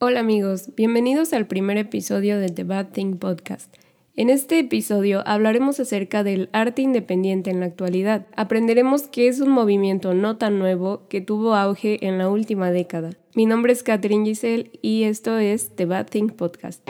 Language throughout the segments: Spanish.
Hola amigos, bienvenidos al primer episodio de The Bad Thing Podcast. En este episodio hablaremos acerca del arte independiente en la actualidad. Aprenderemos que es un movimiento no tan nuevo que tuvo auge en la última década. Mi nombre es Catherine Giselle y esto es The Bad Thing Podcast.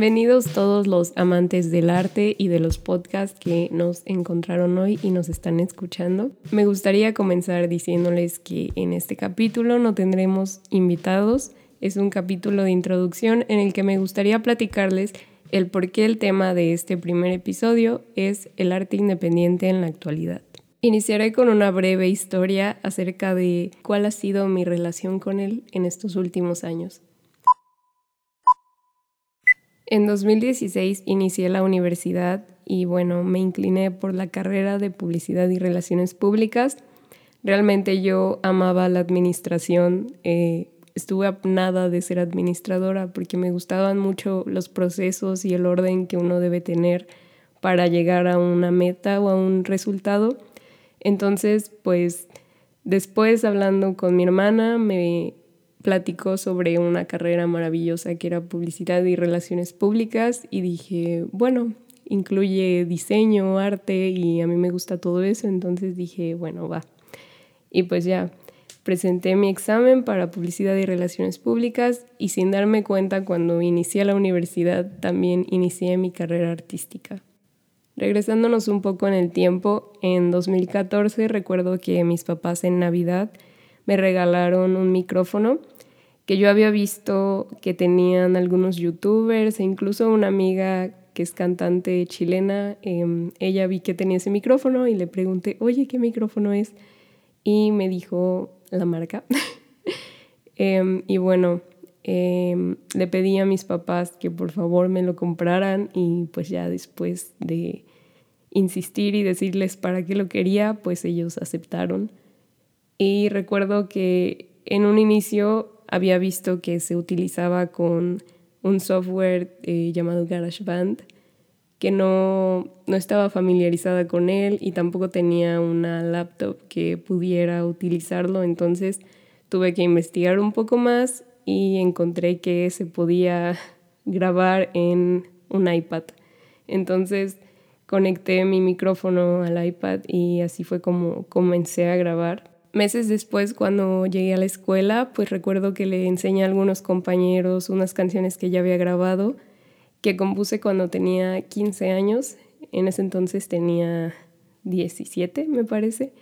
Bienvenidos todos los amantes del arte y de los podcasts que nos encontraron hoy y nos están escuchando. Me gustaría comenzar diciéndoles que en este capítulo no tendremos invitados. Es un capítulo de introducción en el que me gustaría platicarles el por qué el tema de este primer episodio es el arte independiente en la actualidad. Iniciaré con una breve historia acerca de cuál ha sido mi relación con él en estos últimos años. En 2016 inicié la universidad y bueno, me incliné por la carrera de publicidad y relaciones públicas. Realmente yo amaba la administración, eh, estuve a de ser administradora porque me gustaban mucho los procesos y el orden que uno debe tener para llegar a una meta o a un resultado. Entonces, pues después hablando con mi hermana, me platicó sobre una carrera maravillosa que era publicidad y relaciones públicas y dije, bueno, incluye diseño, arte y a mí me gusta todo eso, entonces dije, bueno, va. Y pues ya, presenté mi examen para publicidad y relaciones públicas y sin darme cuenta cuando inicié la universidad también inicié mi carrera artística. Regresándonos un poco en el tiempo, en 2014 recuerdo que mis papás en Navidad me regalaron un micrófono que yo había visto que tenían algunos youtubers e incluso una amiga que es cantante chilena, em, ella vi que tenía ese micrófono y le pregunté, oye, ¿qué micrófono es? Y me dijo la marca. Em, y bueno, em, le pedí a mis papás que por favor me lo compraran y pues ya después de insistir y decirles para qué lo quería, pues ellos aceptaron. Y recuerdo que en un inicio había visto que se utilizaba con un software eh, llamado GarageBand, que no, no estaba familiarizada con él y tampoco tenía una laptop que pudiera utilizarlo, entonces tuve que investigar un poco más y encontré que se podía grabar en un iPad. Entonces conecté mi micrófono al iPad y así fue como comencé a grabar meses después, cuando llegué a la escuela, pues recuerdo que le enseñé a algunos compañeros unas canciones que ya había grabado, que compuse cuando tenía 15 años. En ese entonces tenía 17, me parece.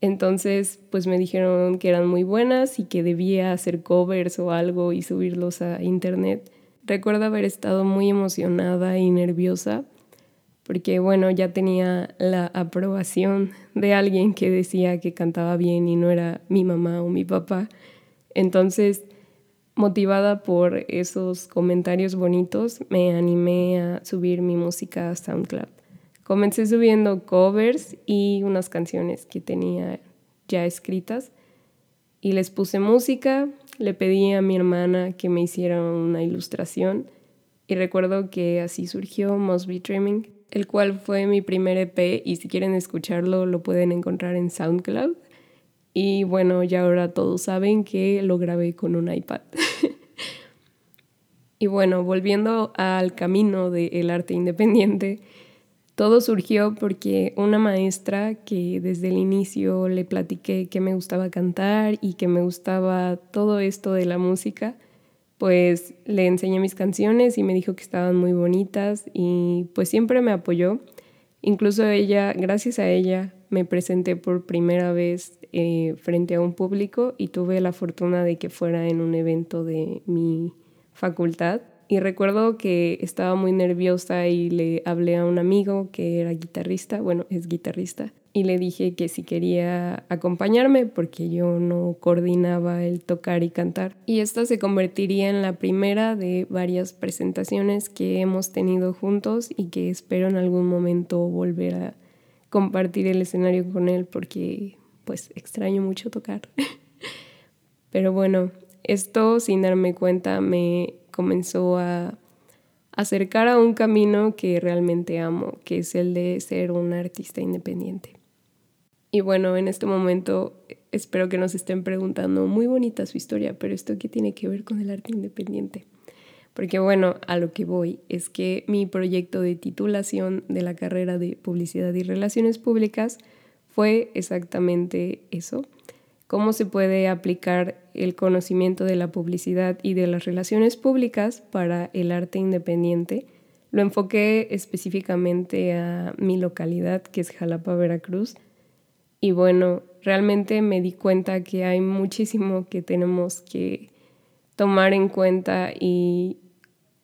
Entonces, pues me dijeron que eran muy buenas y que debía hacer covers o algo y subirlos a internet. Recuerdo haber estado muy emocionada y nerviosa porque bueno, ya tenía la aprobación de alguien que decía que cantaba bien y no era mi mamá o mi papá. Entonces, motivada por esos comentarios bonitos, me animé a subir mi música a SoundCloud. Comencé subiendo covers y unas canciones que tenía ya escritas y les puse música, le pedí a mi hermana que me hiciera una ilustración y recuerdo que así surgió Must Be Dreaming el cual fue mi primer EP y si quieren escucharlo lo pueden encontrar en SoundCloud. Y bueno, ya ahora todos saben que lo grabé con un iPad. y bueno, volviendo al camino del arte independiente, todo surgió porque una maestra que desde el inicio le platiqué que me gustaba cantar y que me gustaba todo esto de la música, pues le enseñé mis canciones y me dijo que estaban muy bonitas y pues siempre me apoyó. Incluso ella, gracias a ella, me presenté por primera vez eh, frente a un público y tuve la fortuna de que fuera en un evento de mi facultad. Y recuerdo que estaba muy nerviosa y le hablé a un amigo que era guitarrista, bueno, es guitarrista, y le dije que si quería acompañarme porque yo no coordinaba el tocar y cantar. Y esta se convertiría en la primera de varias presentaciones que hemos tenido juntos y que espero en algún momento volver a compartir el escenario con él porque pues extraño mucho tocar. Pero bueno, esto sin darme cuenta me comenzó a acercar a un camino que realmente amo, que es el de ser un artista independiente. Y bueno, en este momento espero que nos estén preguntando, muy bonita su historia, pero esto qué tiene que ver con el arte independiente? Porque bueno, a lo que voy es que mi proyecto de titulación de la carrera de Publicidad y Relaciones Públicas fue exactamente eso, cómo se puede aplicar el conocimiento de la publicidad y de las relaciones públicas para el arte independiente. Lo enfoqué específicamente a mi localidad, que es Jalapa, Veracruz, y bueno, realmente me di cuenta que hay muchísimo que tenemos que tomar en cuenta y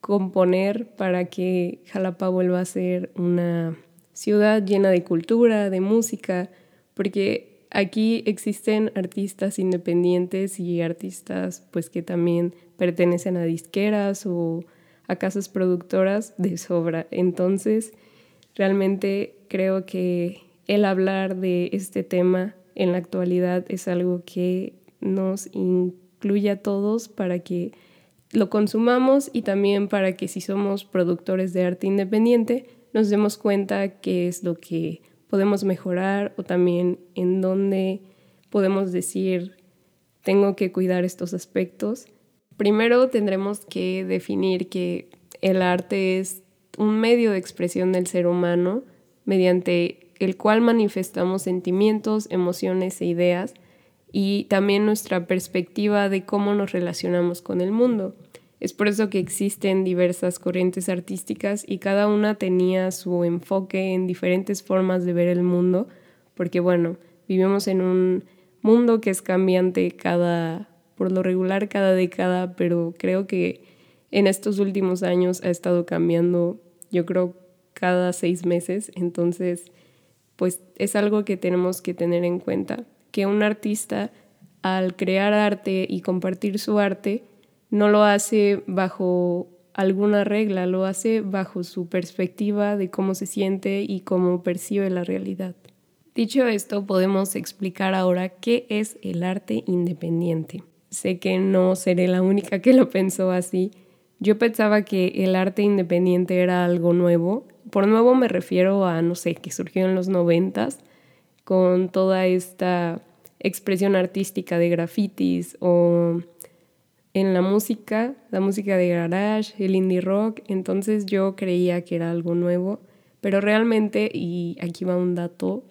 componer para que Jalapa vuelva a ser una ciudad llena de cultura, de música, porque aquí existen artistas independientes y artistas pues que también pertenecen a disqueras o a casas productoras de sobra. Entonces, realmente creo que el hablar de este tema en la actualidad es algo que nos incluye a todos para que lo consumamos y también para que si somos productores de arte independiente nos demos cuenta qué es lo que podemos mejorar o también en dónde podemos decir tengo que cuidar estos aspectos. Primero tendremos que definir que el arte es un medio de expresión del ser humano mediante el cual manifestamos sentimientos, emociones e ideas y también nuestra perspectiva de cómo nos relacionamos con el mundo. Es por eso que existen diversas corrientes artísticas y cada una tenía su enfoque en diferentes formas de ver el mundo, porque bueno, vivimos en un mundo que es cambiante cada, por lo regular cada década, pero creo que en estos últimos años ha estado cambiando, yo creo, cada seis meses, entonces pues es algo que tenemos que tener en cuenta, que un artista al crear arte y compartir su arte no lo hace bajo alguna regla, lo hace bajo su perspectiva de cómo se siente y cómo percibe la realidad. Dicho esto, podemos explicar ahora qué es el arte independiente. Sé que no seré la única que lo pensó así. Yo pensaba que el arte independiente era algo nuevo por nuevo me refiero a, no sé, que surgió en los noventas con toda esta expresión artística de grafitis o en la música, la música de garage, el indie rock, entonces yo creía que era algo nuevo, pero realmente, y aquí va un dato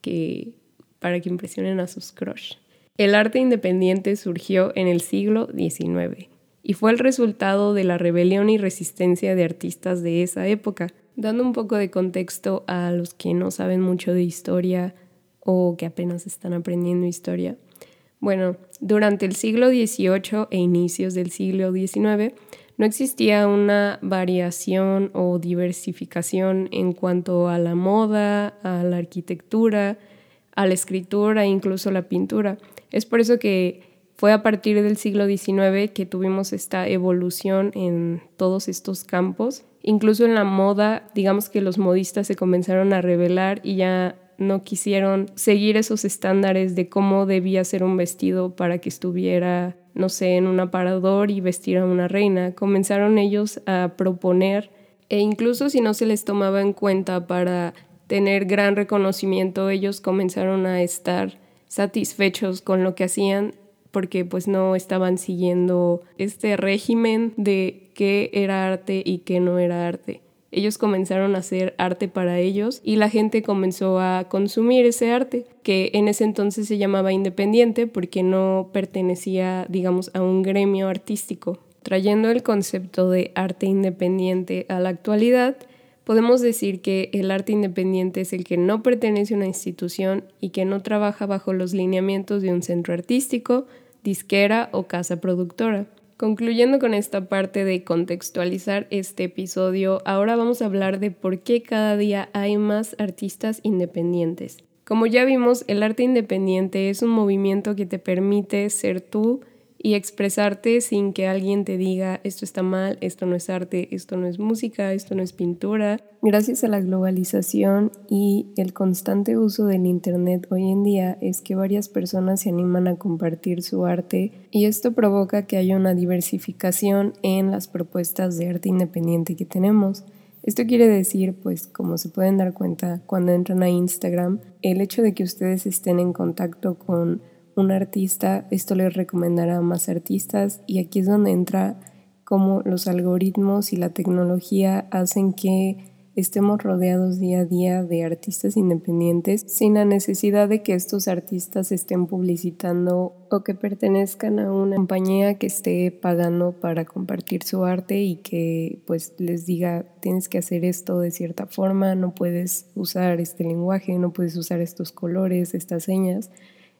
que para que impresionen a sus crush, el arte independiente surgió en el siglo XIX y fue el resultado de la rebelión y resistencia de artistas de esa época, Dando un poco de contexto a los que no saben mucho de historia o que apenas están aprendiendo historia. Bueno, durante el siglo XVIII e inicios del siglo XIX no existía una variación o diversificación en cuanto a la moda, a la arquitectura, a la escritura e incluso la pintura. Es por eso que fue a partir del siglo XIX que tuvimos esta evolución en todos estos campos Incluso en la moda, digamos que los modistas se comenzaron a revelar y ya no quisieron seguir esos estándares de cómo debía ser un vestido para que estuviera, no sé, en un aparador y vestir a una reina. Comenzaron ellos a proponer, e incluso si no se les tomaba en cuenta para tener gran reconocimiento, ellos comenzaron a estar satisfechos con lo que hacían porque pues no estaban siguiendo este régimen de qué era arte y qué no era arte. Ellos comenzaron a hacer arte para ellos y la gente comenzó a consumir ese arte, que en ese entonces se llamaba independiente porque no pertenecía, digamos, a un gremio artístico. Trayendo el concepto de arte independiente a la actualidad, podemos decir que el arte independiente es el que no pertenece a una institución y que no trabaja bajo los lineamientos de un centro artístico, disquera o casa productora. Concluyendo con esta parte de contextualizar este episodio, ahora vamos a hablar de por qué cada día hay más artistas independientes. Como ya vimos, el arte independiente es un movimiento que te permite ser tú y expresarte sin que alguien te diga esto está mal, esto no es arte, esto no es música, esto no es pintura. Gracias a la globalización y el constante uso del Internet hoy en día es que varias personas se animan a compartir su arte y esto provoca que haya una diversificación en las propuestas de arte independiente que tenemos. Esto quiere decir, pues como se pueden dar cuenta cuando entran a Instagram, el hecho de que ustedes estén en contacto con un artista, esto les recomendará a más artistas y aquí es donde entra cómo los algoritmos y la tecnología hacen que estemos rodeados día a día de artistas independientes sin la necesidad de que estos artistas estén publicitando o que pertenezcan a una compañía que esté pagando para compartir su arte y que pues les diga tienes que hacer esto de cierta forma, no puedes usar este lenguaje, no puedes usar estos colores, estas señas.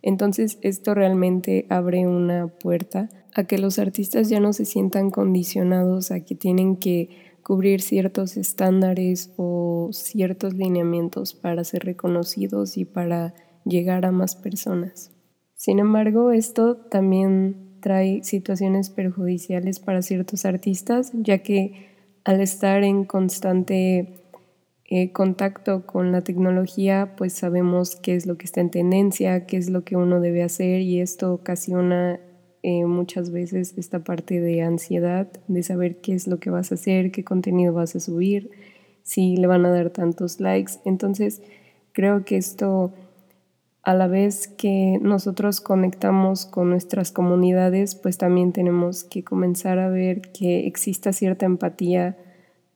Entonces esto realmente abre una puerta a que los artistas ya no se sientan condicionados a que tienen que cubrir ciertos estándares o ciertos lineamientos para ser reconocidos y para llegar a más personas. Sin embargo, esto también trae situaciones perjudiciales para ciertos artistas, ya que al estar en constante eh, contacto con la tecnología, pues sabemos qué es lo que está en tendencia, qué es lo que uno debe hacer y esto ocasiona eh, muchas veces esta parte de ansiedad, de saber qué es lo que vas a hacer, qué contenido vas a subir, si le van a dar tantos likes. Entonces, creo que esto, a la vez que nosotros conectamos con nuestras comunidades, pues también tenemos que comenzar a ver que exista cierta empatía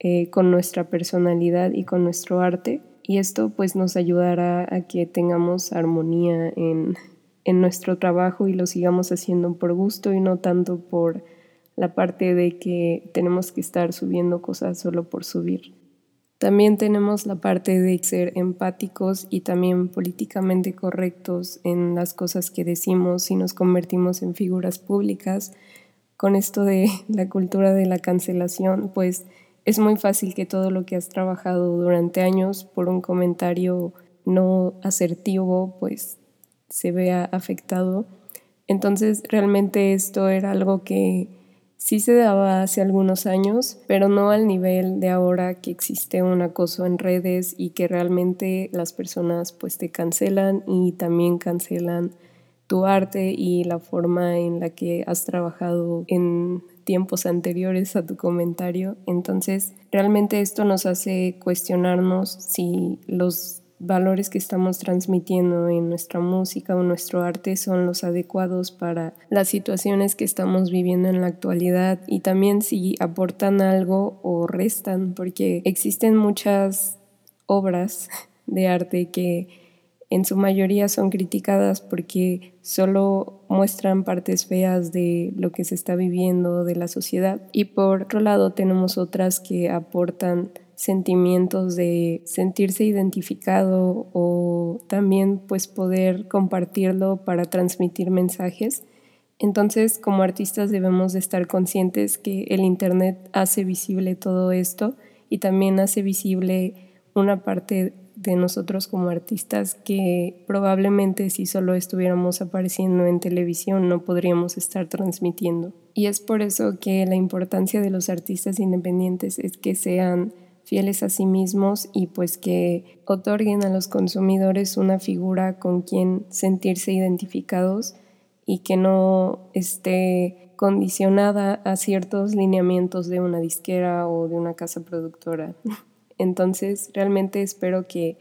eh, con nuestra personalidad y con nuestro arte. Y esto pues nos ayudará a que tengamos armonía en, en nuestro trabajo y lo sigamos haciendo por gusto y no tanto por la parte de que tenemos que estar subiendo cosas solo por subir. También tenemos la parte de ser empáticos y también políticamente correctos en las cosas que decimos y nos convertimos en figuras públicas. Con esto de la cultura de la cancelación, pues es muy fácil que todo lo que has trabajado durante años por un comentario no asertivo, pues se vea afectado. Entonces, realmente esto era algo que sí se daba hace algunos años, pero no al nivel de ahora que existe un acoso en redes y que realmente las personas pues te cancelan y también cancelan tu arte y la forma en la que has trabajado en tiempos anteriores a tu comentario. Entonces, realmente esto nos hace cuestionarnos si los valores que estamos transmitiendo en nuestra música o nuestro arte son los adecuados para las situaciones que estamos viviendo en la actualidad y también si aportan algo o restan, porque existen muchas obras de arte que en su mayoría son criticadas porque solo muestran partes feas de lo que se está viviendo de la sociedad y por otro lado tenemos otras que aportan sentimientos de sentirse identificado o también pues poder compartirlo para transmitir mensajes. Entonces, como artistas debemos de estar conscientes que el internet hace visible todo esto y también hace visible una parte de nosotros como artistas que probablemente si solo estuviéramos apareciendo en televisión no podríamos estar transmitiendo. Y es por eso que la importancia de los artistas independientes es que sean fieles a sí mismos y pues que otorguen a los consumidores una figura con quien sentirse identificados y que no esté condicionada a ciertos lineamientos de una disquera o de una casa productora. Entonces, realmente espero que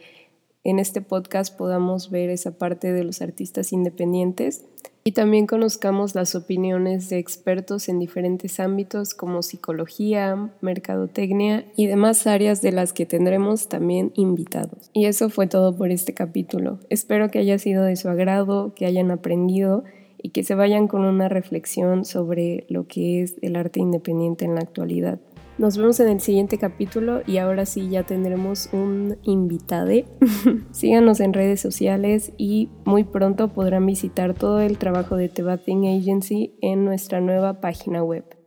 en este podcast podamos ver esa parte de los artistas independientes y también conozcamos las opiniones de expertos en diferentes ámbitos como psicología, mercadotecnia y demás áreas de las que tendremos también invitados. Y eso fue todo por este capítulo. Espero que haya sido de su agrado, que hayan aprendido y que se vayan con una reflexión sobre lo que es el arte independiente en la actualidad. Nos vemos en el siguiente capítulo y ahora sí ya tendremos un invitado. Síganos en redes sociales y muy pronto podrán visitar todo el trabajo de The Agency en nuestra nueva página web.